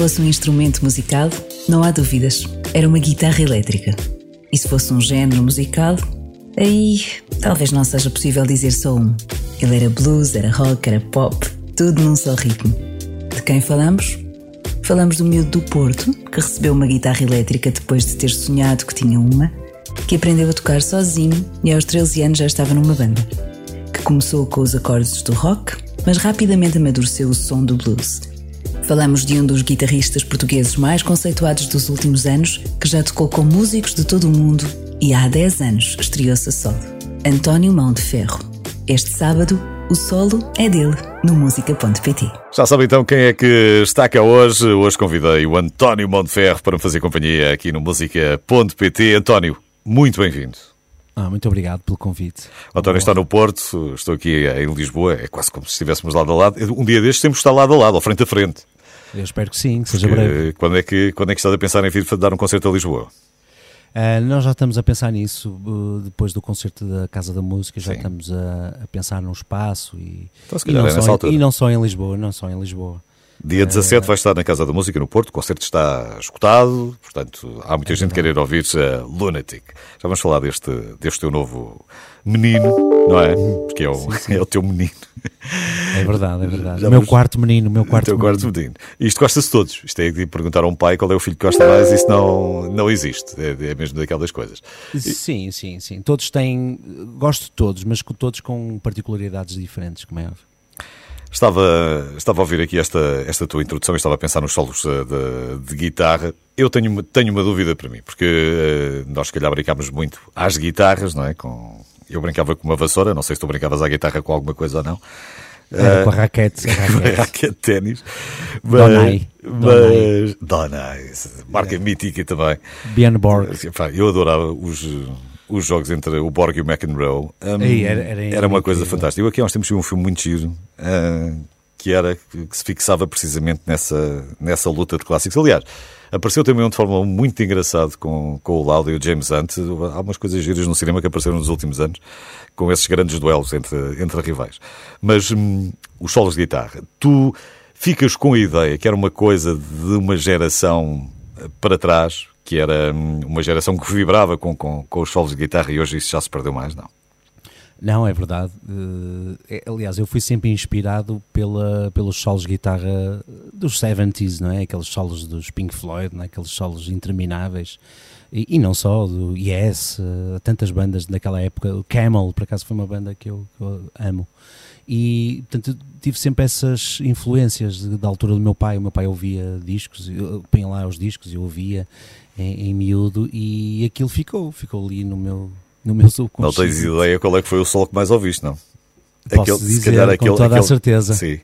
fosse um instrumento musical, não há dúvidas, era uma guitarra elétrica. E se fosse um género musical, aí talvez não seja possível dizer só um. Ele era blues, era rock, era pop, tudo num só ritmo. De quem falamos? Falamos do miúdo do Porto, que recebeu uma guitarra elétrica depois de ter sonhado que tinha uma, que aprendeu a tocar sozinho e aos 13 anos já estava numa banda, que começou com os acordes do rock, mas rapidamente amadureceu o som do blues. Falamos de um dos guitarristas portugueses mais conceituados dos últimos anos, que já tocou com músicos de todo o mundo e há 10 anos estreou-se a solo, António Mão de Ferro. Este sábado, o solo é dele, no música.pt. Já sabe então quem é que está cá hoje. Hoje convidei o António Monteferro para me fazer companhia aqui no música.pt. António, muito bem-vindo. Ah, muito obrigado pelo convite. O António está no Porto, estou aqui em Lisboa, é quase como se estivéssemos lado a lado. Um dia destes temos de estar lado a lado, ou frente a frente. Eu espero que sim, que seja breve. Quando é que, quando é que estás a pensar em vir dar um concerto a Lisboa? Uh, nós já estamos a pensar nisso uh, depois do concerto da Casa da Música, já Sim. estamos a, a, pensar num espaço e, então, e, não é só, e, não só em Lisboa, não só em Lisboa. Dia 17 uh, vai estar na Casa da Música no Porto, o concerto está escutado, portanto há muita gente querer ouvir a Lunatic. Já vamos falar deste, deste teu novo menino, não é? Porque é o, sim, sim. É o teu menino. É verdade, é verdade. o meu quarto menino, o meu quarto teu menino. quarto menino. Isto gosta-se todos. Isto é de perguntar a um pai qual é o filho que gosta mais, isso não, não existe. É, é mesmo daquelas coisas. Sim, sim, sim. Todos têm. Gosto de todos, mas todos com particularidades diferentes, como é óbvio. Estava, estava a ouvir aqui esta, esta tua introdução e estava a pensar nos solos eh, de, de guitarra. Eu tenho, tenho uma dúvida para mim, porque uh, nós, se calhar, brincámos muito às guitarras, não é? Com, eu brincava com uma vassoura, não sei se tu brincavas à guitarra com alguma coisa ou não. Era com a raquete. Raquete, a raquete de ténis. Donai. Mas, Donai. Marca yeah. mítica também. Bjorn Borg. Eu adorava os, os jogos entre o Borg e o McEnroe. Um, Ei, era, era, era, uma coisa fantástica. Eu aqui há uns tempos vi um filme muito giro. Uh, que era que, se fixava precisamente nessa, nessa luta de clássicos. Aliás, apareceu também um de forma muito engraçado com, com o Lauda e o James Hunt. Há algumas coisas giras no cinema que apareceram nos últimos anos com esses grandes duelos entre, entre rivais. Mas hum, os solos de guitarra, tu ficas com a ideia que era uma coisa de uma geração eh, para trás, que era hum, uma geração que vibrava com, com, com os solos de guitarra e hoje isso já se perdeu mais, não? Não, é verdade. Uh, aliás, eu fui sempre inspirado pela, pelos solos de guitarra dos 70s, não é? Aqueles solos dos Pink Floyd, não é? aqueles solos intermináveis. E, e não só, do Yes, uh, tantas bandas daquela época. O Camel, por acaso, foi uma banda que eu, que eu amo. E, portanto, tive sempre essas influências da altura do meu pai. O meu pai ouvia discos, punha lá os discos e eu ouvia em, em miúdo e aquilo ficou, ficou ali no meu no meu subconsciente. Não tens ideia qual é que foi o solo que mais ouviste, não? Posso aquele, dizer, se calhar, com aquele, toda aquele... a certeza. Sim.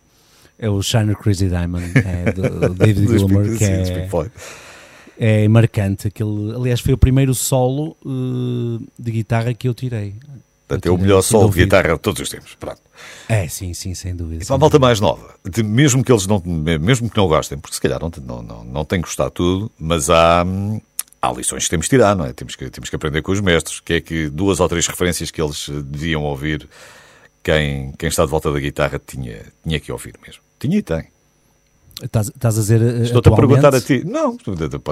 É o Shiner Crazy Diamond, é, do David Gilmour, que é, é marcante. Aquele, aliás, foi o primeiro solo uh, de guitarra que eu tirei. Portanto, é o melhor solo de guitarra de todos os tempos. Pronto. É, sim, sim, sem dúvida. E para a volta mais nova, mesmo que eles não, mesmo que não gostem, porque se calhar não, não, não, não têm gostado tudo, mas há, há lições que temos que tirar, não é? Temos que, temos que aprender com os mestres, que é que duas ou três referências que eles deviam ouvir, quem, quem está de volta da guitarra tinha, tinha que ouvir mesmo. Tinha e tem. Estás, estás a dizer. Eh, Estou-te a perguntar a ti. Não,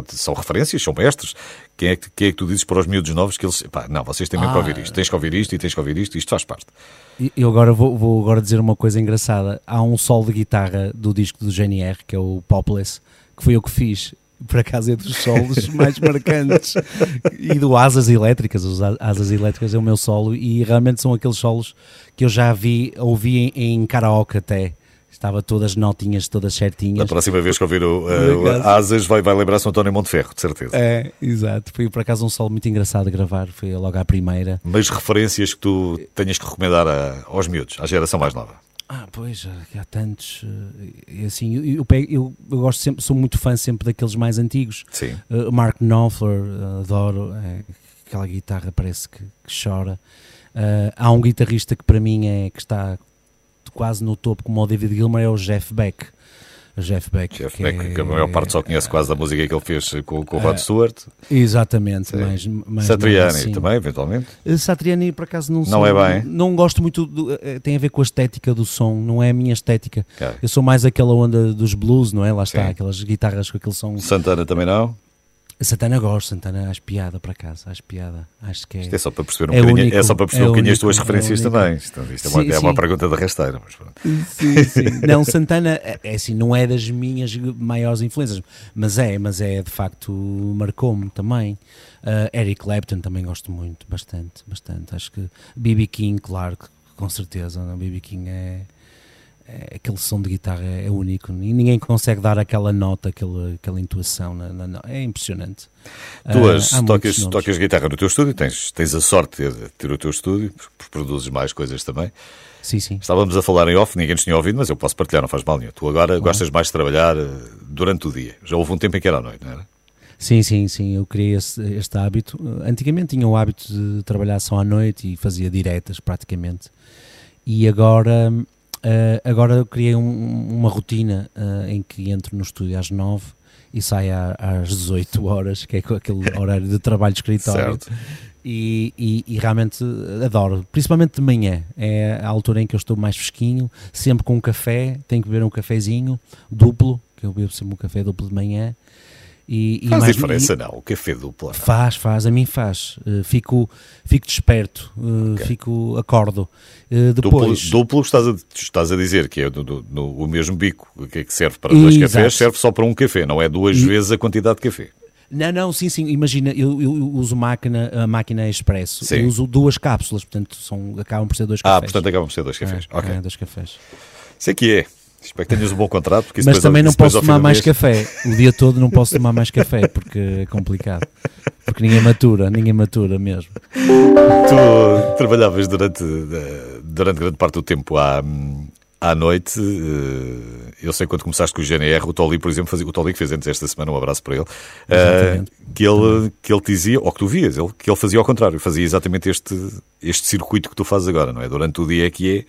são referências, são mestres. Quem é, que, quem é que tu dizes para os miúdos novos que eles. Pá, não, vocês têm ah, que ouvir isto. Tens que ouvir isto e tens que ouvir isto. Isto faz parte. Eu agora vou, vou agora dizer uma coisa engraçada. Há um solo de guitarra do disco do GNR, que é o Popless, que foi eu que fiz por acaso é dos solos mais marcantes e do Asas Elétricas, os Asas Elétricas é o meu solo e realmente são aqueles solos que eu já vi, ouvi em, em karaoke até estava todas notinhas, todas certinhas. Da próxima vez que ouvir o, uh, o Asas vai, vai lembrar-se António Monteferro, de certeza. É, exato. Foi por acaso um solo muito engraçado de gravar, foi logo à primeira. Mas referências que tu tenhas que recomendar a, aos miúdos, à geração mais nova? Ah, pois, há tantos. E assim, eu, eu, eu, eu, gosto sempre, sou muito fã sempre daqueles mais antigos. Sim. Uh, Mark Knopfler, uh, adoro. É, aquela guitarra parece que, que chora. Uh, há um guitarrista que para mim é que está quase no topo, como o David Gilmour, é o Jeff Beck. Jeff Beck. Jeff que Beck, é, que a maior parte só conhece quase da música que ele fez com, com o Rod Stewart. Exatamente, mais, mais Satriani assim. também, eventualmente. Eh, Satriani, por acaso, não Não sou- é bem? Não gosto muito, do- eh, tem a ver com a estética do som, não é a minha estética. Eu sou mais aquela onda dos blues, não é? Lá está, Sim. aquelas guitarras com aquele som. Santana também não. Santana gosto, Santana acho piada para casa, acho piada. Acho que é. Isto é só para perceber um É bocadinho, único, é só para perceber é um bocadinho as único, tuas é referências único. também. Isto, isto é, uma, Sim, é uma pergunta de rasteira. Mas pronto. Sim, sim. Não, Santana é é assim, não é das minhas maiores influências, mas é, mas é de facto marcou-me também. Ah, Eric Clapton também gosto muito, bastante, bastante. Acho que B.B. King, claro, com certeza, não? B.B. King é, é- aquele som de guitarra é, único e ninguém consegue dar aquela nota, aquela, aquela intuação, na- na- na- é impressionante. Tu muitos tocas, tocas guitarra no teu estúdio, tens, tens a sorte de ter, ter o teu estúdio, porque produzes mais coisas também. Sim, sim. Estávamos a falar em off, ninguém nos tinha ouvido, mas eu posso partilhar, não faz mal nenhum. Tu agora gostas mais de trabalhar eh, durante o dia. Já houve um tempo em que era à noite, não era? Sim, sim, sim, eu criei esse, este hábito. Antigamente tinha o hábito de trabalhar só à noite e fazia diretas praticamente. E agora, eh, agora eu criei um- uma rotina eh, em que entro no estúdio às 9 e saio à- às 18 horas, que é aquele horário de trabalho de escritório. Certo. E, e- e realmente adoro, principalmente de manhã, é a altura em que eu estou mais fresquinho, sempre com um café, tenho que beber um cafezinho duplo, que eu bebo sempre um café duplo de manhã. E, e Faz mais- diferença, não. O café duplo. não. Faz, faz, a mim faz. Uh, fico, fico desperto, uh, Ok. fico, acordo. Uh, Duplo, depois, duplo estás, a, estás a dizer que é do, do- no- o mesmo bico que é que serve para dois Exato. cafés, serve só para um café, não é duas E- vezes a quantidade de café. não, não, sim, sim, imagina, eu, eu uso máquina, a máquina expresso, Sim. eu uso duas cápsulas, portanto são, acabam por ser dois Ah, cafés. portanto acabam por ser dois cafés. É, ok. é, dois cafés. Sei que é. Espero que tenhas um bom contrato. Porque Mas também não posso tomar mais mês- café, o dia todo não posso tomar mais café, porque é complicado. Porque ninguém matura, ninguém matura mesmo. Tu trabalhavas durante, eh, durante grande parte do tempo à, à noite. eh, Eu sei quando começaste com o GNR, o Toli, por exemplo, fazia, o Toli que fez antes esta semana, um abraço para ele, eh, Exatamente. que, ele, que ele dizia, ou que tu vias, ele, que ele fazia ao contrário, fazia exatamente este, este circuito que tu fazes agora, não é? Durante o dia é que é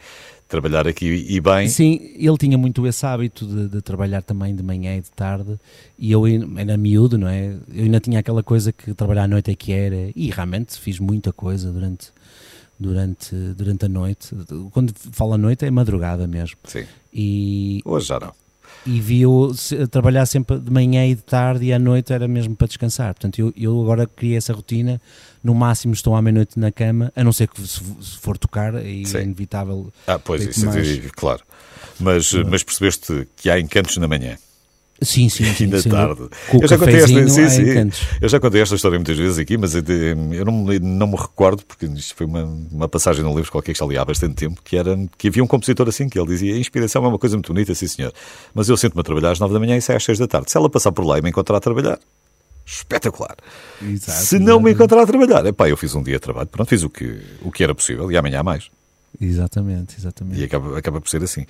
trabalhar aqui e bem. Sim, ele tinha muito esse hábito de, de trabalhar também de manhã e de tarde, e eu era miúdo, não é? Eu ainda tinha aquela coisa que trabalhar à noite é que era, e realmente fiz muita coisa durante, durante, durante a noite. Quando falo à noite é madrugada mesmo. Sim. E, Hoje já não. E vi-o se- trabalhar sempre de manhã e de tarde, e à noite era mesmo para descansar. Portanto, eu, eu agora criei essa rotina. No máximo estou à meia-noite na cama, a não ser que se, se for tocar, e Sim. é inevitável. Ah, pois, isso é mais. claro. Mas, mas percebeste que há encantos na manhã. Sim, sim, sim. Tarde. Com Eu já contei esta, sim, sim. encantos. Eu já contei esta história muitas vezes aqui, mas eu, eu não, me, não me recordo, porque isto foi uma, uma passagem no livro qualquer que está ali há bastante tempo, que era que havia um compositor assim, que ele dizia, a inspiração é uma coisa muito bonita, sim senhor, mas eu sento-me a trabalhar às nove da manhã e saio às seis da tarde. Se ela passar por lá e me encontrar a trabalhar, espetacular. Exato, Se não me encontrar a trabalhar, epá, eu fiz um dia de trabalho, pronto, fiz o que, o que era possível e amanhã há mais. Exatamente, exatamente. E acaba, acaba por ser assim.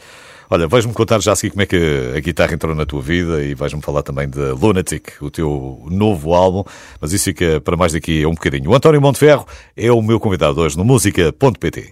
Olha, vais-me contar já a seguir como é que a guitarra entrou na tua vida e vais-me falar também de Lunatic, o teu novo álbum, mas isso fica para mais daqui a um bocadinho. O António Monteferro é o meu convidado hoje no música.pt.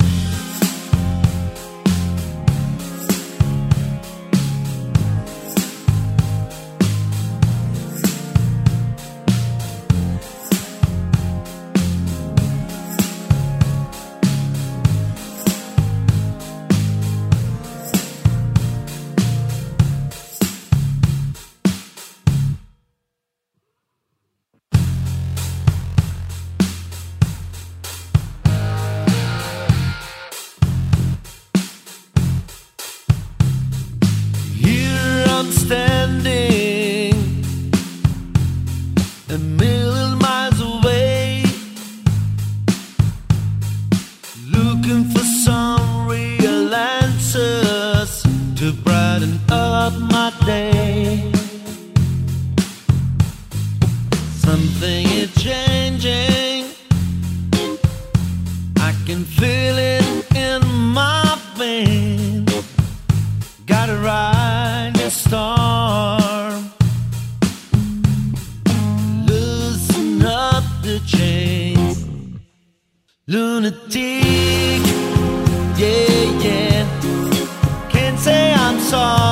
song.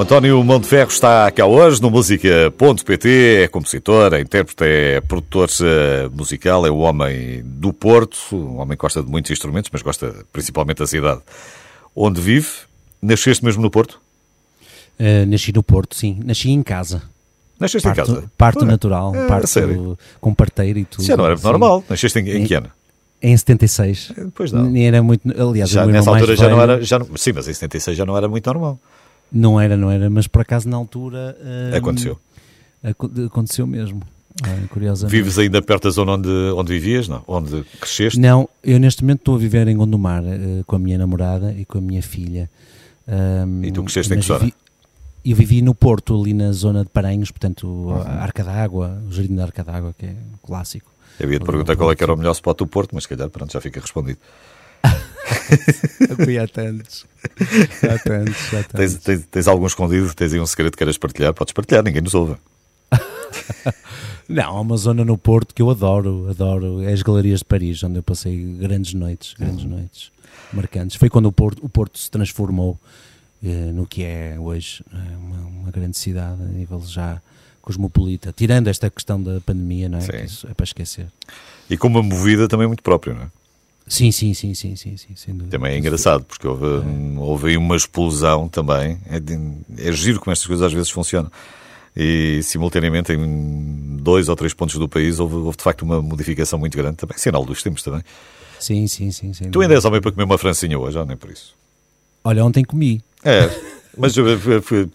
O António Monteferro está cá hoje no Música.pt, é compositor, é intérprete, é produtor eh, musical, é o homem do Porto, um homem que gosta de muitos instrumentos, mas gosta principalmente da cidade. Onde vive? Nasceste mesmo no Porto? Uh, nasci no Porto, sim. Nasci em casa. Nasceste em Parto, casa? parto Ah, natural, ah, parto sério? com parteiro e tudo. Isso não era sim. normal. Nasceste em, em que ano? Em 76. Pois não. Era muito. Aliás, Já, nessa altura já não era. Já, não- sim, mas em 76 já não era muito normal. Não era, não era, mas por acaso na altura. hum, Aconteceu. aco- Aconteceu mesmo. Ah, curiosamente. Vives ainda perto da zona onde, onde vivias, não? Onde cresceste? Não, eu neste momento estou a viver em Gondomar eh, com a minha namorada e com a minha filha. Ahm, E tu cresceste em que zona? vivi- Eu vivi no Porto, ali na zona de Paranhos, portanto, a Arca d'Água, o Jardim da Arca d'Água, que é um clássico. Eu ia te perguntar qual é que era o melhor spot do Porto, mas se calhar pronto, já fica respondido. Fui há tantos. Há tantos, há Tens, tantos. tens, tens algum escondido? Tens aí um segredo que queres partilhar? Podes partilhar, ninguém nos ouve. Não, há uma zona no Porto que eu adoro, adoro. É as Galerias de Paris, onde eu passei grandes noites, grandes noites marcantes. Foi quando o Porto, o Porto se transformou eh, no que é hoje eh, uma, uma grande cidade a nível já cosmopolita. Tirando esta questão da pandemia, não é? É para esquecer. E com uma movida também muito própria, não é? Sim, sim, sim, sim, sim, sim sem dúvida. Também é engraçado, porque houve, hum, houve aí uma explosão também. É, é giro como estas coisas às vezes funcionam. E simultaneamente em dois ou três pontos do país houve, houve de facto uma modificação muito grande também. Sinal dos tempos também. Sim, sim, sim. sem Tu ainda és homem para comer uma francinha hoje, ou nem por isso? Olha, ontem comi. É, mas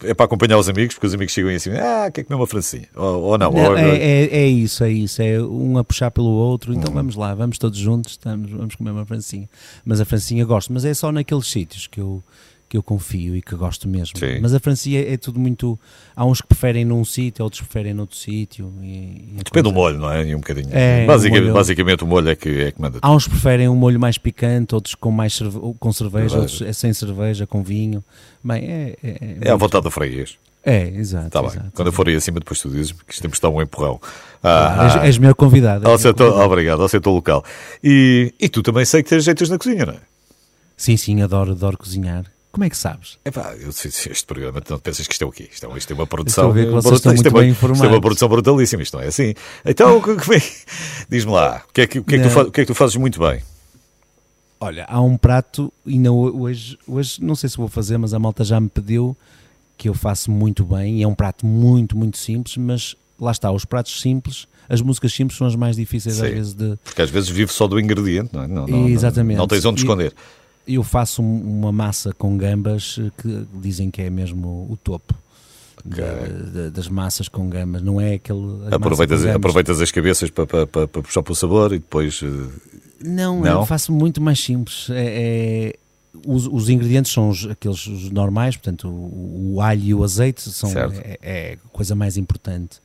é para acompanhar os amigos, porque os amigos chegam assim, ah, quer comer uma francinha? Ou, ou não, Não, ou- é, é, é isso, é isso. É um a puxar pelo outro. Então vamos lá, vamos todos juntos, estamos, vamos comer uma francinha. Mas a francinha gosto, mas é só naqueles sítios que eu, que eu confio e que gosto mesmo. Sim. Mas a francinha é tudo muito. Há uns que preferem num sítio, outros preferem noutro sítio. e- e Depende do molho, não é? E um bocadinho. É, basicamente, o molho- basicamente o molho é que, é que manda. Há uns que preferem um molho mais picante, outros com mais cerve- com cerveja, outros é sem cerveja, com vinho. Bem, é. É, é, É à vontade do freguês. É, exato. Está bem. exato. Quando eu for aí acima, depois tu dizes que isto temos de dar um empurrão. Ah, Ah, és, és meu convidado. ao setor, convidado. obrigado, ao setor local. E, e tu também sei que tens jeitos na cozinha, não é? Sim, sim, adoro, adoro cozinhar. Como é que sabes? Epá, eu, sei- este programa, não pensas que isto é o quê? Isto é, isto é uma Estou produção. a ver que vocês brutal. estão isto, é muito uma, bem isto é uma produção brutalíssima, isto não é assim. Então, é diz-me lá, o que é que, o que, é que tu o que é que tu fazes muito bem? Olha, há um prato, e não, hoje, hoje não sei se vou fazer, mas a malta já me pediu que eu faço muito bem. E é um prato muito, muito simples, mas lá está, os pratos simples, as músicas simples são as mais difíceis às Sim. vezes de. Porque às vezes vive só do ingrediente, não é? Não, não, Exatamente. Não, não tens onde E- esconder. Eu faço um- uma massa com gambas eh, que dizem que é mesmo o topo. Ok. da- da- das massas com gambas, não é aquele. Aproveitas, aproveitas as cabeças para, para, para, para puxar pelo sabor e depois. eh, Não, Não? eu faço muito mais simples. É, é- os, os ingredientes são os, aqueles os normais, portanto, o, o alho e o azeite são é, é a coisa mais importante.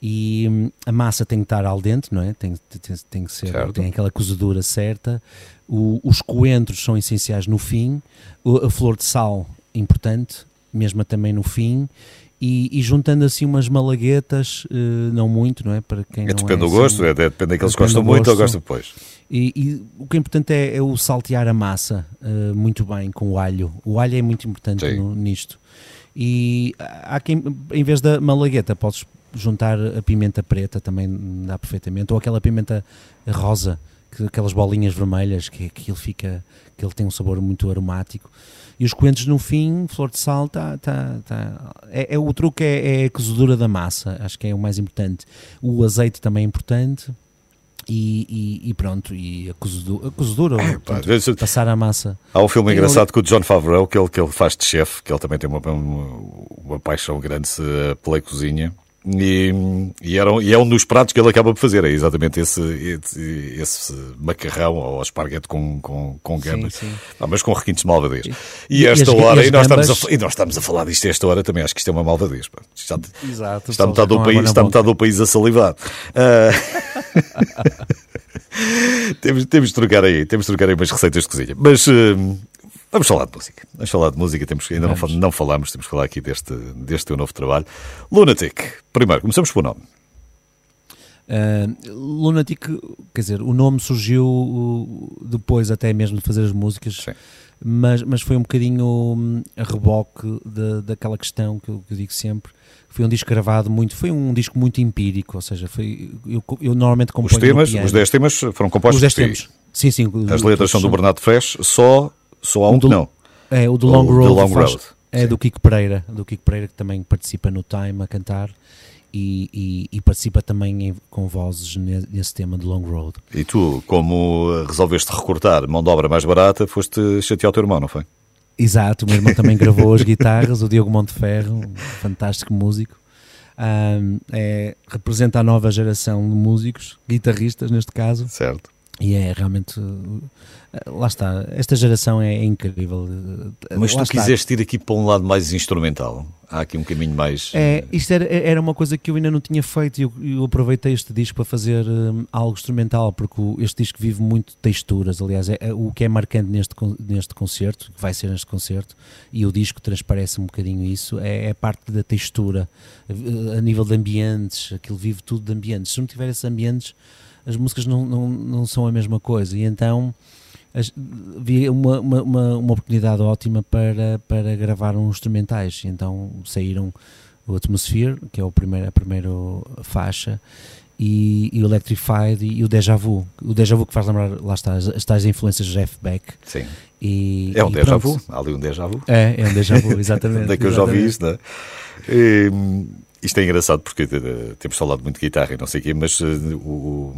E hum, a massa tem que estar al dente, não é? Tem, tem, tem que ser, Certo. tem aquela cozedura certa. O- os coentros são essenciais no fim. A flor de sal, importante, mesmo também no fim. E, e juntando assim umas malaguetas, eh, não muito, não é? Para quem é, depende é do gosto, assim- é, depende daqueles que gostam muito ou gosto. gostam depois. e, e o que é importante é, é o saltear a massa eh, muito bem com o alho. O alho é muito importante no- nisto. E há quem, em vez da malagueta, podes juntar a pimenta preta, também dá perfeitamente, ou aquela pimenta rosa, que, aquelas bolinhas vermelhas, que, que ele fica, que ele tem um sabor muito aromático. E os coentros no fim, flor de sal, tá, tá, tá. É, é- o truque é, é a cozedura da massa, acho que é o mais importante. O azeite também é importante. E, e- e pronto, e a cozedura, a cozedura É, pá, portanto, passar a massa. Há um filme Eu- engraçado com o John Favreau que ele, que ele faz de chefe, que ele também tem uma, uma, uma paixão grande eh, pela cozinha. E, e, era, e é um dos pratos que ele acaba por fazer, é exatamente esse, esse, esse macarrão ou esparguete com, com, com gambas, sim. Ah, mas com requintes de malvadez. E, E- esta as- hora, e, nós estamos a, gambas- e nós estamos a falar disto esta hora, também acho que isto é uma malvadez. pá. Está, Exato. está, metade, do país, está metade do país a salivar. Ah, temos, temos de trocar aí, temos de trocar aí umas receitas de cozinha. Mas hum, vamos falar de música. Vamos falar de música, temos ainda não, Vamos. não falamos, temos que falar aqui deste, deste teu novo trabalho. Lunatic. Primeiro, começamos pelo nome. Uh, Lunatic, quer dizer, o nome surgiu uh, depois até mesmo de fazer as músicas, Sim. mas, mas foi um bocadinho a reboque da daquela questão que eu, que eu digo sempre. Foi um disco gravado muito, foi um disco muito empírico, ou seja, foi, eu, eu normalmente componho Os temas, os 10 temas foram compostos Os 10 por ti. temas. Sim, sim. As letras são do Bernardo Fresh, só, só há um O que do- não. É, o do O Long The Road. Long faz- Road. É do Kiko Pereira, do Kiko Pereira que também participa no Time a cantar e, e- e participa também em- com vozes ne- nesse tema de Long Road. E tu, como eh, resolveste recortar mão de obra mais barata, foste chatear o teu irmão, não foi? Exato, o meu irmão também gravou as guitarras, o Diogo Monteferro, um fantástico músico. Ahm, é, representa a nova geração de músicos, guitarristas neste caso, Certo. E é realmente. uh, Lá está, esta geração é, é incrível. Mas Lá tu está. quiseste ir aqui para um lado mais instrumental. Há aqui um caminho mais. É, isto era, era uma coisa que eu ainda não tinha feito e eu, eu aproveitei este disco para fazer hum, algo instrumental, porque este disco vive muito texturas. Aliás, é, é o que é marcante neste, neste concerto, que vai ser neste concerto, e o disco transparece um bocadinho isso, é, é a parte da textura, a, a nível de ambientes, aquilo vive tudo de ambientes. Se não tiver esses ambientes, as músicas não, não, não são a mesma coisa. E então as- vi uma, uma, uma, oportunidade ótima para, para gravar uns instrumentais. Então saíram o Atmosphere, que é o primeiro, a primeira faixa, e, e o Electrified e, o Deja Vu. O Deja Vu que faz lembrar, lá está, as, as tais influências de Jeff Beck. Sim. E, É um e déjà pronto. vu. Há ali um déjà vu. É, é um Deja Vu, exatamente. Onde é que eu já ouvi isto, não é? E, hum, isto é engraçado porque eh, temos falado muito de guitarra e não sei o quê, mas eh, o,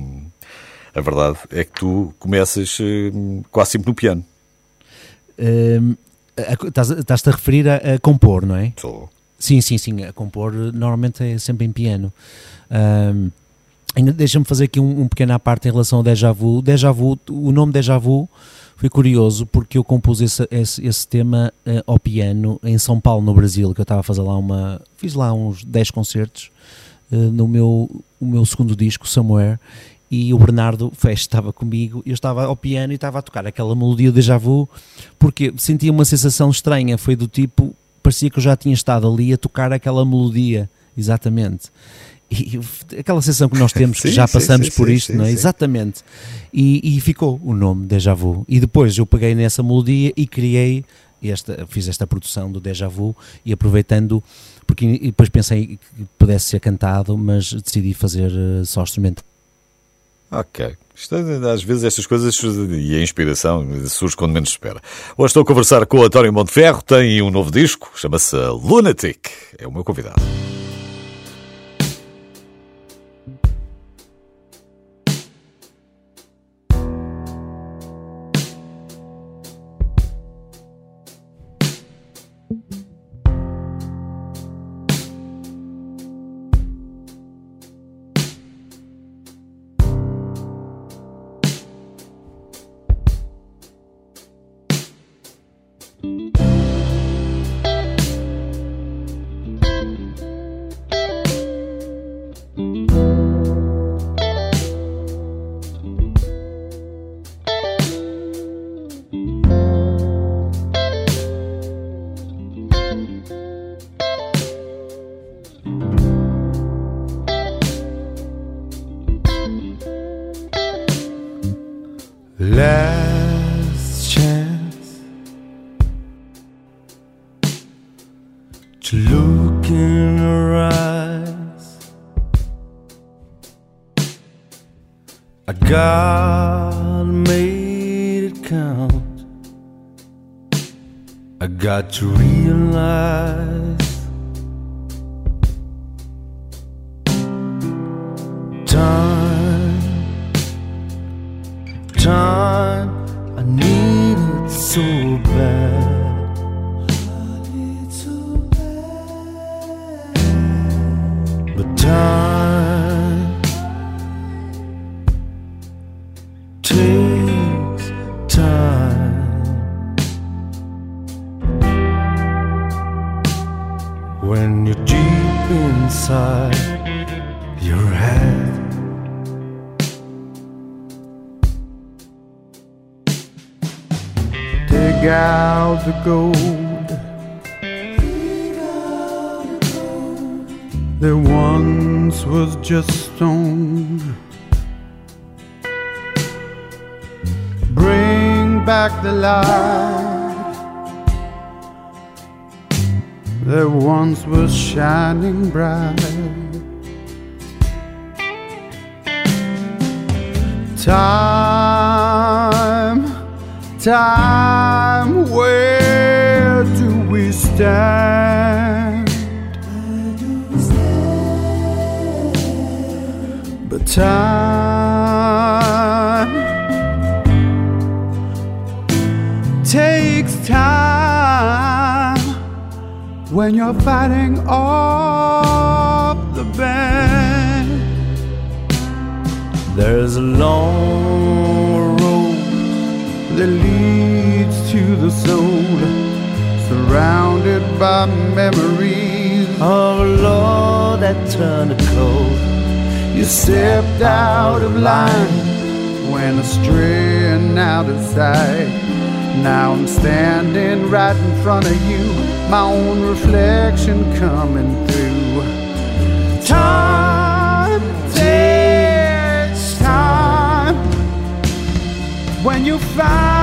a verdade é que tu começas eh, quase sempre no piano. Hum, a- Estás-te a referir a, a compor, não é? Só. Sim, sim, sim. A compor normalmente é sempre em piano. Ainda Deixa-me fazer aqui um, um pequeno à parte em relação ao Deja Vu. O Deja Vu, o nome Deja Vu foi curioso porque eu compus esse, esse, esse tema eh, ao piano em São Paulo, no Brasil, que eu estava a fazer lá uma. Fiz lá uns 10 concertos eh, no meu, o meu segundo disco, Somewhere. E o Bernardo Fesch estava comigo, eu estava ao piano e estava a tocar aquela melodia Deja Vu, porque sentia uma sensação estranha. Foi do tipo, parecia que eu já tinha estado ali a tocar aquela melodia, exatamente. E aquela sensação que nós temos que Sim, já sim, passamos sim, por sim, isto, sim, não é? Exatamente. E, e ficou o nome Deja Vu. E depois eu peguei nessa melodia e criei esta, fiz esta produção do Deja Vu e aproveitando, porque depois pensei que pudesse ser cantado, mas decidi fazer eh, só instrumento. Ok. Isto, às vezes estas coisas e a inspiração surge quando menos espera. Hoje estou a conversar com o António Monteferro, tem um novo disco, chama-se Lunatic. É o meu convidado. I got made it count. I got to realize Dig out the gold. Once was just stone. Bring back the light. There once was shining bright. Time, time, where do we stand? But time takes time when you're fighting off There's a long road that leads to the soul, surrounded by memories of a love that turned cold. You stepped out of line, went astray and out of sight. Now I'm standing right in front of you, my own reflection coming through. Time when you find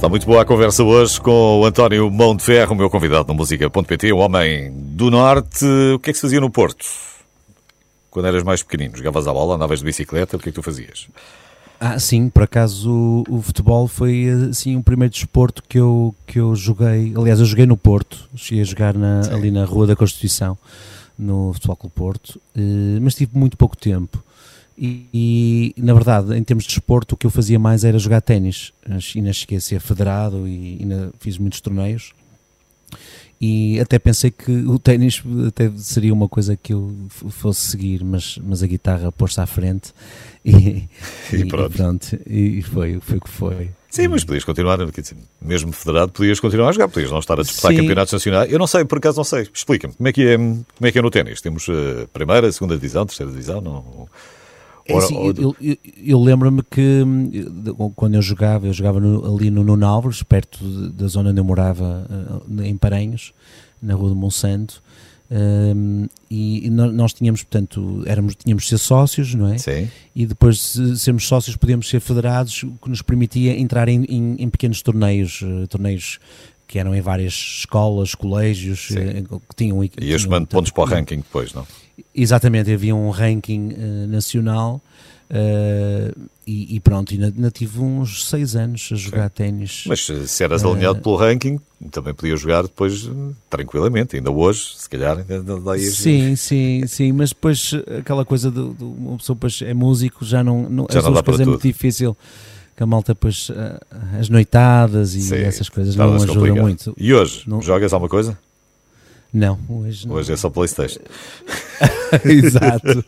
Está muito boa a conversa hoje com o António Mão de Ferro, meu convidado no Música.pt, um homem do Norte. O que é que se fazia no Porto? Quando eras mais pequenino, jogavas a bola, andavas de bicicleta, o que é que tu fazias? Ah, sim, por acaso o, o futebol foi assim o primeiro desporto que eu, que eu joguei. Aliás, eu joguei no Porto, cheguei a jogar na- ali na Rua da Constituição, no Futebol Clube Porto, eh, mas tive muito pouco tempo. E, e, na verdade, em termos de desporto, o que eu fazia mais era jogar ténis. Ainda cheguei a ser federado e ainda fiz muitos torneios. e até pensei que o ténis até seria uma coisa que eu fosse seguir, mas, mas a guitarra pôs-se à frente e, E pronto. e foi, foi o que foi. Sim, mas podias continuar, mesmo federado, podias continuar a jogar, podias não estar a disputar Sim. campeonatos nacionais. Eu não sei, por acaso não sei. Explica-me, como é que é, como é, que é no ténis? Temos eh, primeira, segunda divisão, terceira divisão? Não, É Ora, ou- eu eu- eu lembro-me que hum, quando eu jogava, eu jogava no- ali no Nuno Alves, perto de- da zona onde eu morava, eh, em Paranhos, na rua do Monsanto, hum, e, e nó- nós tínhamos, portanto, éramos, tínhamos de ser sócios, não é? Sim. E depois de sermos sócios podíamos ser federados, o que nos permitia entrar em, em- em pequenos torneios, eh, torneios que eram em várias escolas, colégios, Sim. eh, que tinham... E tinham, este mando pontos para o ranking depois, não? Exatamente, havia um ranking eh, nacional eh, e, e pronto, ainda, ainda tive uns seis anos a jogar ténis. Mas se eras Eh, alinhado pelo ranking, também podias jogar depois tranquilamente. Ainda hoje, se calhar, ainda Sim, sim, sim, mas depois aquela coisa do, do uma pessoa depois é músico, já não, não Já as não é muito tudo. difícil que a malta depois as noitadas e Sim, essas coisas não ajudam complicado. muito. E hoje, Não- jogas alguma coisa? Não, hoje não. Hoje é só Playstation. Exato.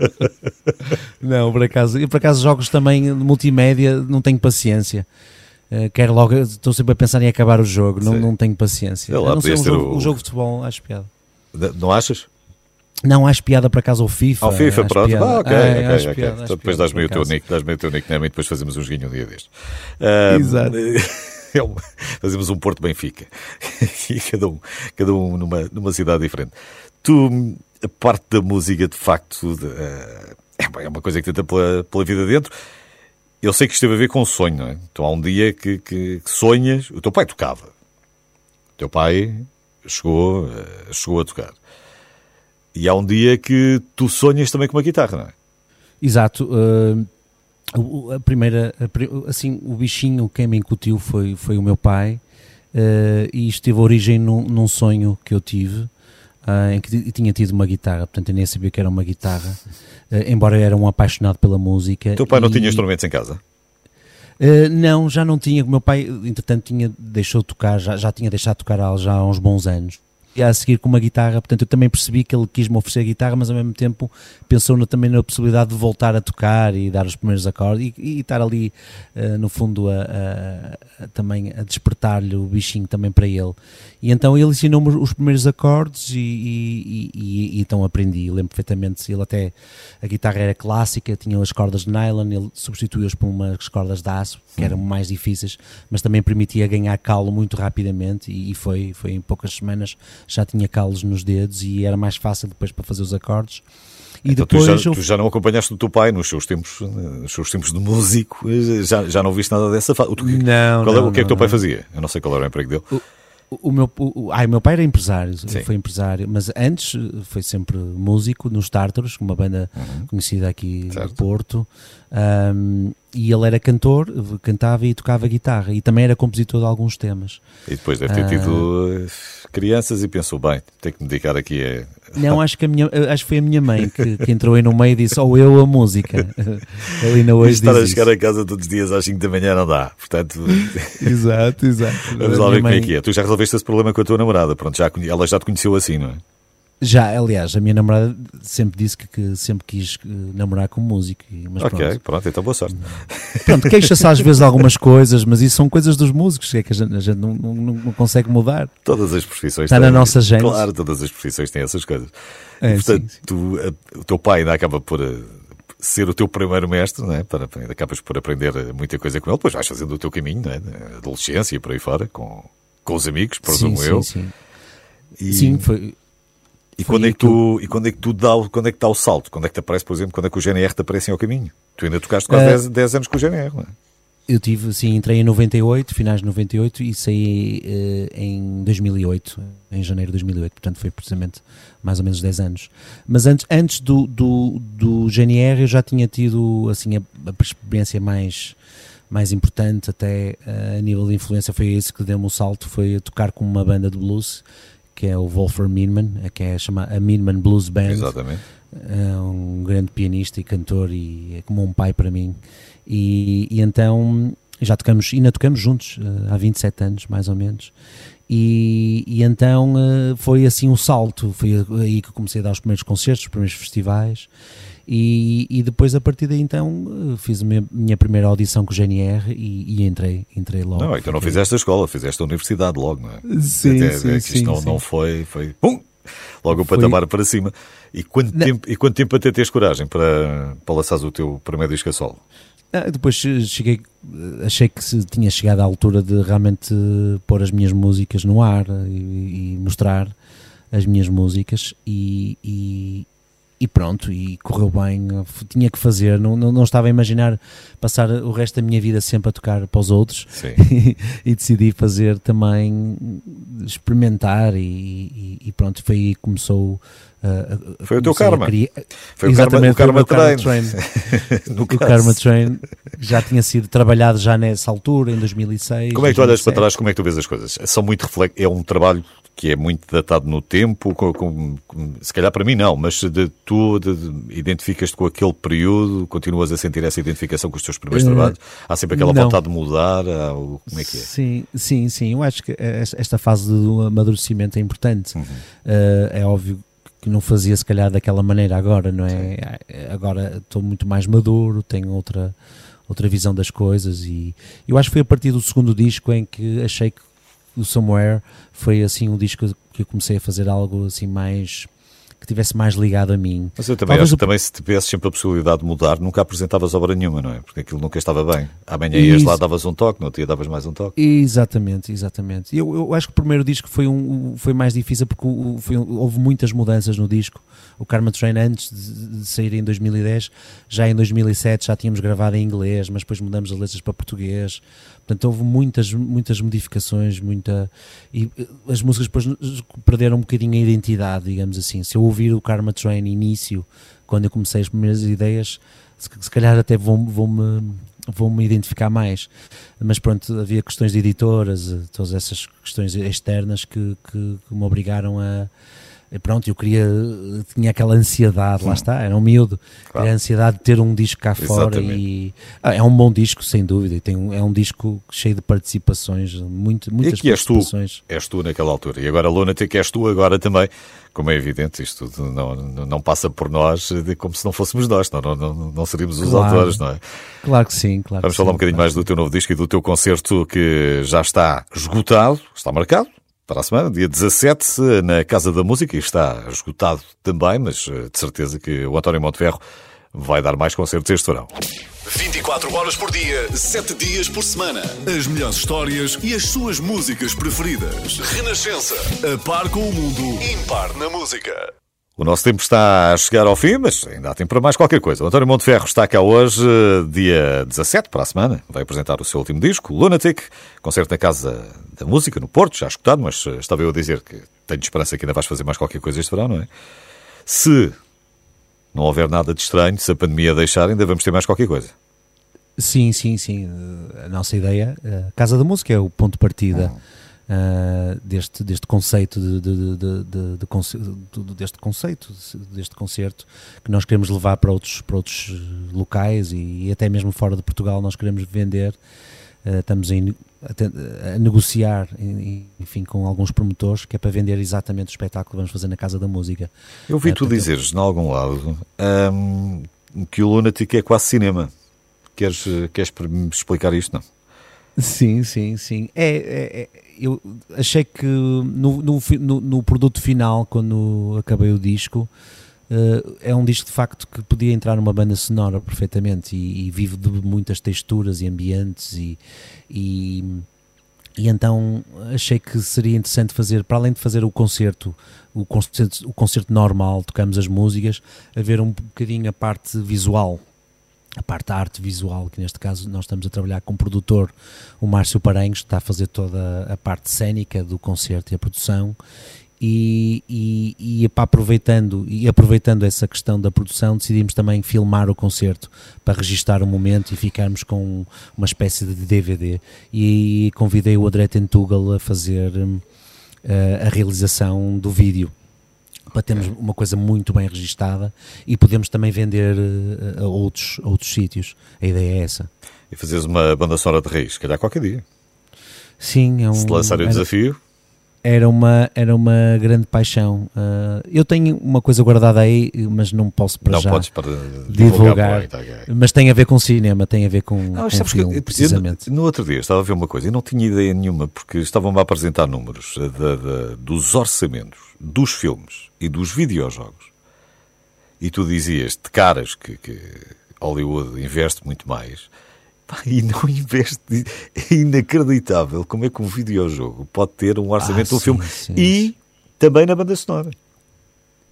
não, por acaso, eu por acaso jogos também de multimédia, não tenho paciência. Eh, quero logo, estou sempre a pensar em acabar o jogo, não, Sim. não tenho paciência. Lá, A não ser um jogo, o- o jogo de futebol, acho piada. Não achas? Não, acho piada por acaso ao FIFA. Ao FIFA, pronto. piada. Ah, ok, É, ok, ok. piada, Então depois dás-me o teu nick, dás-me o teu nickname e depois fazemos um joguinho um dia deste. Ah, Exato. é um- fazemos um Porto Benfica. e cada um, cada um numa, numa cidade diferente. Tu, a parte da música, de facto, eh, é uma- é uma coisa que tenta pela, pela vida dentro. Eu sei que isto teve a ver com sonho, não é? Então há um dia que, que- que sonhas. O teu pai tocava. O teu pai chegou, eh, chegou a tocar. E há um dia que tu sonhas também com uma guitarra, não é? Exato. eh, o- a primeira, a assim, o bichinho quem me incutiu foi, foi o meu pai, eh, e isto teve origem num, num sonho que eu tive, ah, em que ti- tinha tido uma guitarra, portanto eu nem sabia que era uma guitarra, eh, embora eu era um apaixonado pela música. O teu pai não e- tinha instrumentos em casa? Uh, não, já não tinha. O meu pai, entretanto, tinha, deixou de tocar, já, já tinha deixado de tocar já há uns bons anos. E a seguir com uma guitarra, portanto, eu também percebi que ele quis me oferecer a guitarra, mas ao mesmo tempo pensou na- também na possibilidade de voltar a tocar e dar os primeiros acordes e, e estar ali, uh, no fundo, a, a- a- também a despertar-lhe o bichinho também para ele. E então ele ensinou-me os primeiros acordes e, e- e- então aprendi. Lembro perfeitamente, ele até, a guitarra era clássica, tinha as cordas de nylon, ele substituiu-as por umas cordas de aço, que eram mais difíceis, mas também permitia ganhar calo muito rapidamente e, e foi, foi em poucas semanas já tinha calos nos dedos e era mais fácil depois para fazer os acordes. E Então depois tu, já, eu tu já não acompanhaste o teu pai nos seus tempos, eh, nos seus tempos de músico, já, já não viste nada dessa fase. Tu- Não, qual é- não, o que é que o teu pai fazia? Eu não sei qual era o emprego dele. O, o meu, o, ai, meu pai era empresário, Sim. foi empresário, mas antes eh, foi sempre músico nos Tártaros, uma banda conhecida aqui Uhum. Certo. no Porto. ahm, e ele era cantor, cantava e tocava guitarra e também era compositor de alguns temas. E depois deve ter Ah. tido eh, crianças e pensou, bem, tenho que me dedicar aqui a... Não, acho que, a minha, acho que foi a minha mãe que, que entrou aí no meio e disse: Ou eu a música. Ele ainda hoje Estar a chegar isso. a casa todos os dias às 5 da manhã não dá. Portanto, Exato, exato. vamos lá ver minha como é mãe- que é. Tu já resolveste esse problema com a tua namorada. Pronto, já, ela já te conheceu assim, não é? Já, aliás, a minha namorada sempre disse que, que sempre quis eh, namorar com músico. Mas ok, pronto. pronto, então boa sorte. Pronto, queixa-se às vezes de algumas coisas, mas isso são coisas dos músicos, é que a gente, a gente não, não, não consegue mudar. Todas as profissões Está na têm- nossa gênese. Claro, todas as profissões têm essas coisas. É, E, portanto, sim, sim. tu, a- o teu pai ainda acaba por eh, ser o teu primeiro mestre, não é? Para, ainda acabas por aprender eh, muita coisa com ele, depois vais fazendo o teu caminho, não é? Na adolescência e por aí fora, com, com os amigos, presumo sim, eu. Sim, sim. E, Sim, foi. E, quando é que tu, e quando é que tu dá, o- quando é que dá o salto? Quando é que te aparece, por exemplo, quando é que o GNR te aparece ao caminho? Tu ainda tocaste quase Eh, 10 10 anos com o GNR, não é? Eu tive, assim, entrei em 98, finais de 98 e saí eh, em 2008, em janeiro de 2008, portanto foi precisamente mais ou menos 10 anos. Mas antes, antes do, do, do GNR eu já tinha tido, assim, a, a experiência mais, mais importante até eh, a nível de influência, foi isso que deu-me o salto, foi a tocar com uma banda de blues, que é o Wolfram Minman, que é chama a Minman Blues Band Exatamente. é um grande pianista e cantor e é como um pai para mim. E, e então já tocamos, ainda tocamos juntos eh, há 27 anos, mais ou menos. E, e então eh, foi assim um salto, foi aí que comecei a dar os primeiros concertos, os primeiros festivais. E, e depois a partir daí então eh, fiz a minha, minha primeira audição com o GNR e, e entrei, entrei logo. Não, então não Fiquei- fizeste a escola, fizeste a universidade logo, não é? Sim, Até- sim, é que isto sim, não, sim. não foi, foi pum, logo o Foi- patamar para cima. E quanto, Não. tempo, e quanto tempo até teres coragem para, para lançares o teu primeiro disco a solo? Ah, Depois eh, cheguei, eh, achei que se tinha chegado à altura de realmente pôr as minhas músicas no ar e, e mostrar as minhas músicas e, e, e pronto, e correu bem, tinha que fazer, não, não, não estava a imaginar passar o resto da minha vida sempre a tocar para os outros Sim. e decidi fazer também, experimentar e, e- e pronto, foi aí que começou a- Foi o teu karma. criar- Foi o Karma, o Exatamente, foi karma Train. O. Karma Train já tinha sido trabalhado já nessa altura, em 2006. Como é que tu olhas para 2007. trás? Como é que tu vês as coisas? São muito. É um trabalho que é muito datado no tempo, com, com- com- se calhar para mim não, mas de, tu de- de- identificas-te com aquele período, continuas a sentir essa identificação com os teus primeiros Eh, trabalhos? Há sempre aquela não. vontade de mudar? Há como é que é? Sim, sim, sim. Eu acho que es- esta fase do amadurecimento é importante. Uhum. Eh, é óbvio que não fazia se calhar daquela maneira agora, não é? Agora estou muito mais maduro, tenho outra, outra visão das coisas e eu acho que foi a partir do segundo disco em que achei que o Somewhere foi assim um disco que eu comecei a fazer algo assim mais que tivesse mais ligado a mim. Mas eu também Talvez acho o- que também se tivesse sempre a possibilidade de mudar, nunca apresentavas obra nenhuma, não é? Porque aquilo nunca estava bem. Amanhã ias lá, Isso. davas um toque, no outro dia davas mais um toque. Exatamente, exatamente. Eu, eu acho que o primeiro disco foi, um, foi mais difícil porque foi- houve muitas mudanças no disco. O Karma Train, antes de, de sair em 2010, já em 2007 já tínhamos gravado em inglês, mas depois mudamos as letras para português. Portanto, houve muitas, muitas modificações, muita. E eh, as músicas depois perderam um bocadinho a identidade, digamos assim. Se eu ouvir o Karma Train início, quando eu comecei as primeiras ideias, se, se calhar até vou- vou-me vou-me identificar mais. Mas pronto, havia questões de editoras, eh, todas essas questões externas que, que, que me obrigaram a. e Pronto, eu queria, eh, tinha aquela ansiedade, lá está, era um miúdo, Claro. era a ansiedade de ter um disco cá fora Exatamente. e ah, é um bom disco, sem dúvida, e tem um, é um disco cheio de participações, muito, muitas aqui és tu. participações. És tu naquela altura. E agora, Lunatic, és tu agora também. Como é evidente, isto tudo não, não, passa por nós como se não fôssemos nós, não, não, não, não seríamos os Claro. autores, não é? Claro que sim, claro Vamos falar um sim, bocadinho claro mais do teu novo disco e do teu concerto que já está esgotado, está marcado para a semana, dia 17, na Casa da Música, e está esgotado também, mas eh, de certeza que o António Monteferro vai dar mais concertos este verão. 24 horas por dia, 7 dias por semana. As melhores histórias e as suas músicas preferidas. Renascença. A par com o mundo, impar na música. O nosso tempo está a chegar ao fim, mas ainda há tempo para mais qualquer coisa. O António Monteferro está cá hoje, eh, dia 17, para a semana. Vai apresentar o seu último disco, Lunatic, concerto na Casa da Música, no Porto, já escutado, mas eh, estava eu a dizer que tenho esperança que ainda vais fazer mais qualquer coisa este verão, não é? Se não houver nada de estranho, se a pandemia deixar, ainda vamos ter mais qualquer coisa. Sim, sim, sim. Eh, A nossa ideia, a Casa da Música é o ponto de partida eh, deste, deste conceito de, de- de- de- conce- deste conceito, deste concerto que nós queremos levar para outros, para outros locais e, até mesmo fora de Portugal nós queremos vender. Eh, estamos em- a, negociar, enfim, com alguns promotores que é para vender exatamente o espetáculo que vamos fazer na Casa da Música. Eu vi É, tu dizeres, em algum lado, ahm, que o Lunatic é quase cinema. Queres, eh, queres explicar isto? Não. Sim, sim, sim. É, é- é- eu achei que no, no, no- produto final, quando acabei o disco, eh, é um disco de facto que podia entrar numa banda sonora perfeitamente e, e vive de muitas texturas e ambientes e, e, e então achei que seria interessante fazer, para além de fazer o concerto, o concerto, o concerto normal, tocamos as músicas, haver um bocadinho a parte visual, a parte da arte visual, que neste caso nós estamos a trabalhar com o produtor, o Márcio Paranhos, que está a fazer toda a parte cénica do concerto e a produção. E, e, e aproveitando, e aproveitando essa questão da produção, decidimos também filmar o concerto para registar o momento e ficarmos com uma espécie de DVD. E convidei o André Tentugal a fazer hum, a realização do vídeo para termos uma coisa muito bem registada e podemos também vender eh, a outros, a outros sítios. A ideia é essa. E fazeres uma banda sonora de raiz, se calhar qualquer dia. Sim, é um. Se te lançarem o é- desafio, era uma, era uma grande paixão. Ah, eu tenho uma coisa guardada aí, mas não posso para não já podes para divulgar. ok. Mas tem a ver com cinema, tem a ver com, Não, com filme, eu- precisamente. eu no outro dia estava a ver uma coisa e não tinha ideia nenhuma, porque estavam-me a apresentar números eh, da- da- dos orçamentos dos filmes e dos videojogos. E tu dizias de caras que, que Hollywood investe muito mais. Pá, E não investe. É inacreditável como é que um videojogo pode ter um orçamento de um sim, filme. sim, e também na banda sonora.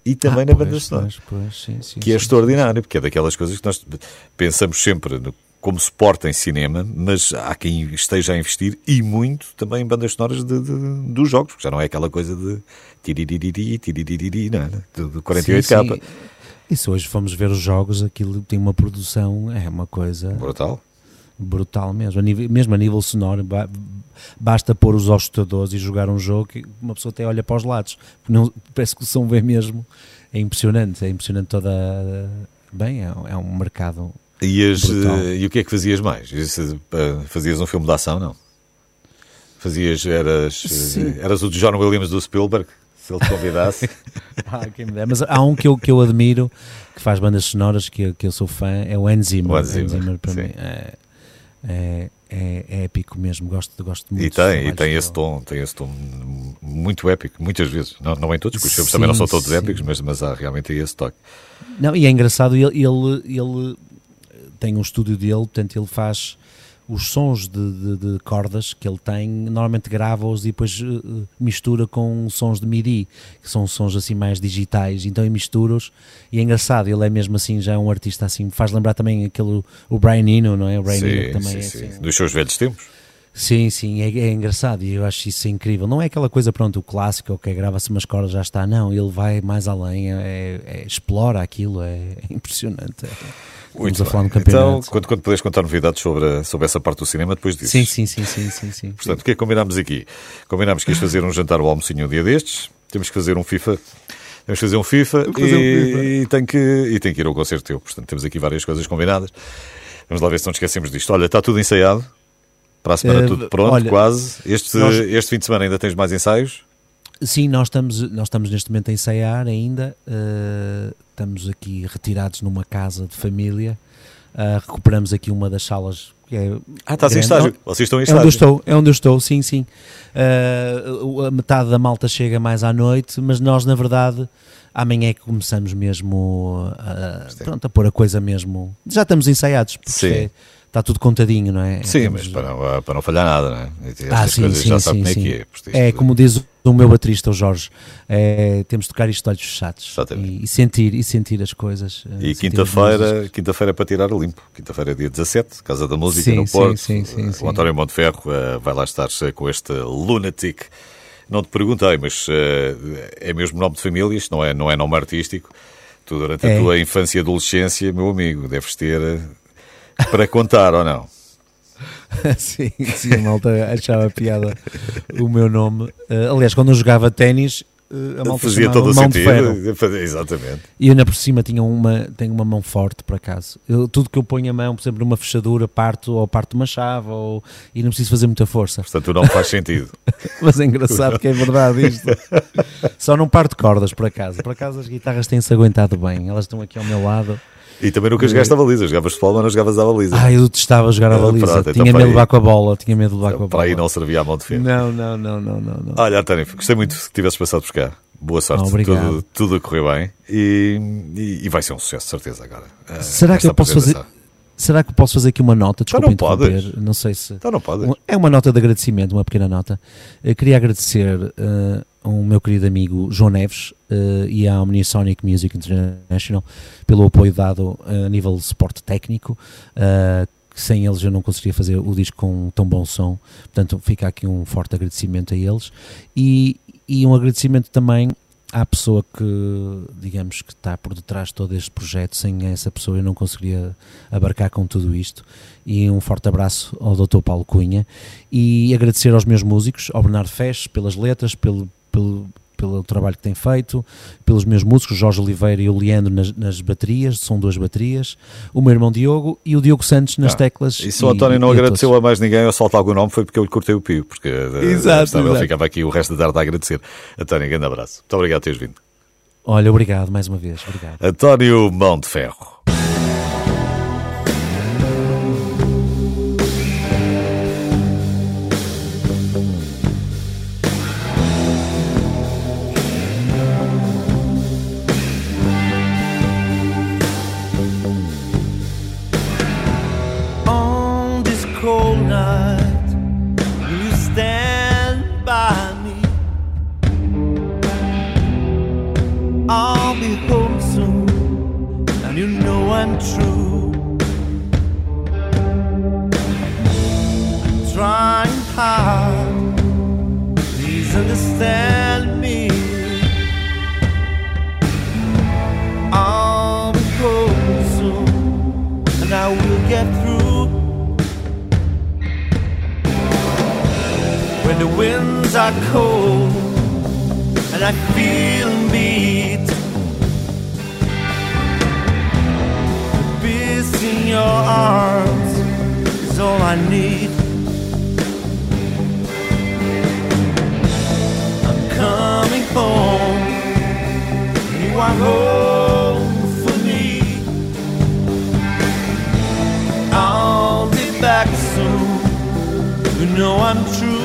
E também Ah, na pois, banda sonora pois, pois, sim, sim, que é sim. extraordinário, porque é daquelas coisas que nós pensamos sempre no- como suporte em cinema, mas há quem esteja a investir e muito também em bandas sonoras de- de- dos jogos, porque já não é aquela coisa de tiriririri, tiriririri, não é? Do, do 48K. Sim, sim. E se hoje fomos ver os jogos, aquilo tem uma produção, é uma coisa Brutal. Brutal mesmo. A nível, mesmo a nível sonoro, ba- basta pôr os auscultadores e jogar um jogo que uma pessoa até olha para os lados. Não, parece que o som vem mesmo. É impressionante, é impressionante toda. Bem, é, é um mercado. E, as, e o que é que fazias mais? Eh, Fazias um filme de ação, não? Fazias, eras, eh, Sim. eras o de John Williams do Spielberg, se ele te convidasse. Ah. Mas há um que eu, que eu admiro, que faz bandas sonoras, que eu, que eu sou fã, é o Hans Zimmer. O Hans Zimmer, para sim. mim é, é, é, é épico mesmo, gosto, gosto muito. E tem, e tem esse tom, tem esse tom muito épico, muitas vezes. Não, não em todos, porque os filmes Sim, também não são todos sim. épicos, mas, mas há realmente esse toque. Não, e é engraçado, ele, ele, ele tem um estúdio dele, portanto ele faz os sons de, de- de cordas que ele tem, normalmente grava-os e depois eh, eh, mistura com sons de MIDI, que são sons assim mais digitais, então ele mistura-os e é engraçado, ele é mesmo assim, já é um artista assim, faz lembrar também aquele, o Brian Eno, não é? O Brian Eno Sim, também sim, é sim. assim, Dos seus velhos tempos. Sim, sim, é, é engraçado e eu acho isso incrível. Não é aquela coisa, pronto, o clássico, ok, grava-se umas cordas, já está. Não, ele vai mais além, é, é- explora aquilo, é, é impressionante. Estamos a falar no Então, campeonato. quando, quando puderes contar novidades sobre, sobre essa parte do cinema, depois disso. Sim, sim, sim, sim, sim, sim. Portanto, o que é que combinámos aqui? Combinámos que ias fazer um jantar ou almocinho um dia destes, temos que fazer um FIFA. Temos que fazer um FIFA, que fazer um e, FIFA. e tem que, e tem que ir ao concerto teu. Portanto, temos aqui várias coisas combinadas. Vamos lá ver se não esquecemos disto. Olha, está tudo ensaiado. Para a semana Eh, tudo pronto, olha, quase. Este, nós- este fim de semana ainda tens mais ensaios? Sim, nós estamos, nós estamos neste momento a ensaiar ainda. eh, estamos aqui retirados numa casa de família. Ah, recuperamos aqui uma das salas. Que é Ah, estás em estágio. Vocês estão em É estágio. onde eu estou, é onde eu estou, sim, sim. Ah, a metade da malta chega mais à noite, mas nós, na verdade, amanhã é que começamos mesmo a, Sim. pronto, a pôr a coisa mesmo. Já estamos ensaiados, porque é- está tudo contadinho, não é? Sim, mas para não, para não falhar nada, não é? Estas Ah, sim, sim, já sim, é sim. é. Portanto, É isto- como diz o meu baterista, o Jorge, é, temos de tocar isto de olhos fechados e, e sentir, e sentir as coisas. eh, E quinta-feira, quinta-feira é para tirar a limpo. Quinta-feira é dia 17, Casa da Música Sim, no sim, Porto. sim, sim, o sim. António Monteferro eh, vai lá estar eh, com este Lunatic. Não te perguntei, mas eh, é mesmo nome de família, isto não é, não é nome artístico. Tu, durante a É. tua infância e adolescência, meu amigo, deves ter eh, para contar ou não? sim, sim, a malta achava piada o meu nome. Eh, aliás, quando eu jogava ténis, eh, a malta Fazia todo o mão sentido. Exatamente. E eu ainda por cima tinha uma, tenho uma mão forte, por acaso. Eu, tudo que eu ponho a mão, por exemplo, numa fechadura, parto ou parto uma chave ou, e não preciso fazer muita força. Portanto, o nome faz sentido. Mas é engraçado que é verdade isto. Só não parto cordas, por acaso. Por acaso as guitarras têm-se aguentado bem. Elas estão aqui ao meu lado. E também nunca jogaste a baliza. Jogavas futebol, mas não jogavas à baliza. Ah, eu detestava jogar a Ah, baliza. pronto, então tinha para medo de levar com a bola. Tinha medo de levar com a Para bola. aí não servia a mão de ferro. Não, não, não, não, não. não. Olha, António, gostei muito que tivesses passado por cá. Boa sorte, tudo, tudo a correr bem e, e- e vai ser um sucesso, de certeza, agora. eh, Será que eu posso fazer-. Será que posso fazer aqui uma nota? Desculpa não interromper. podes. Não sei se. Então não podes. É uma nota de agradecimento, uma pequena nota. Eu queria agradecer uh, ao meu querido amigo João Neves uh, e à Omnisonic Music International pelo apoio dado uh, a nível de suporte técnico. uh, sem eles eu não conseguiria fazer o disco com tão bom som. Portanto, fica aqui um forte agradecimento a eles. E, e um agradecimento também à pessoa que, digamos, que está por detrás de todo este projeto. Sem essa pessoa eu não conseguiria abarcar com tudo isto. E um forte abraço ao Dr. Paulo Cunha. E agradecer aos meus músicos, ao Bernardo Fesch, pelas letras, pelo, pelo, pelo trabalho que tem feito, pelos meus músicos, Jorge Oliveira e o Leandro nas, nas baterias, são duas baterias, o meu irmão Diogo e o Diogo Santos nas Ah, teclas. E se o António não a agradeceu todos. a mais ninguém ao saltar algum nome foi porque eu lhe cortei o pio, porque eh, Exato, senão ele exato. ficava aqui o resto da tarde a agradecer. António, grande abraço. Muito obrigado por teres vindo. Olha, obrigado mais uma vez, obrigado. António Mão de Ferro. Hard, please understand me. I'll be home soon and I will get through. When the winds are cold and I feel beat, the peace in your arms is all I need. Home, you are home for me. I'll be back soon. You know I'm true.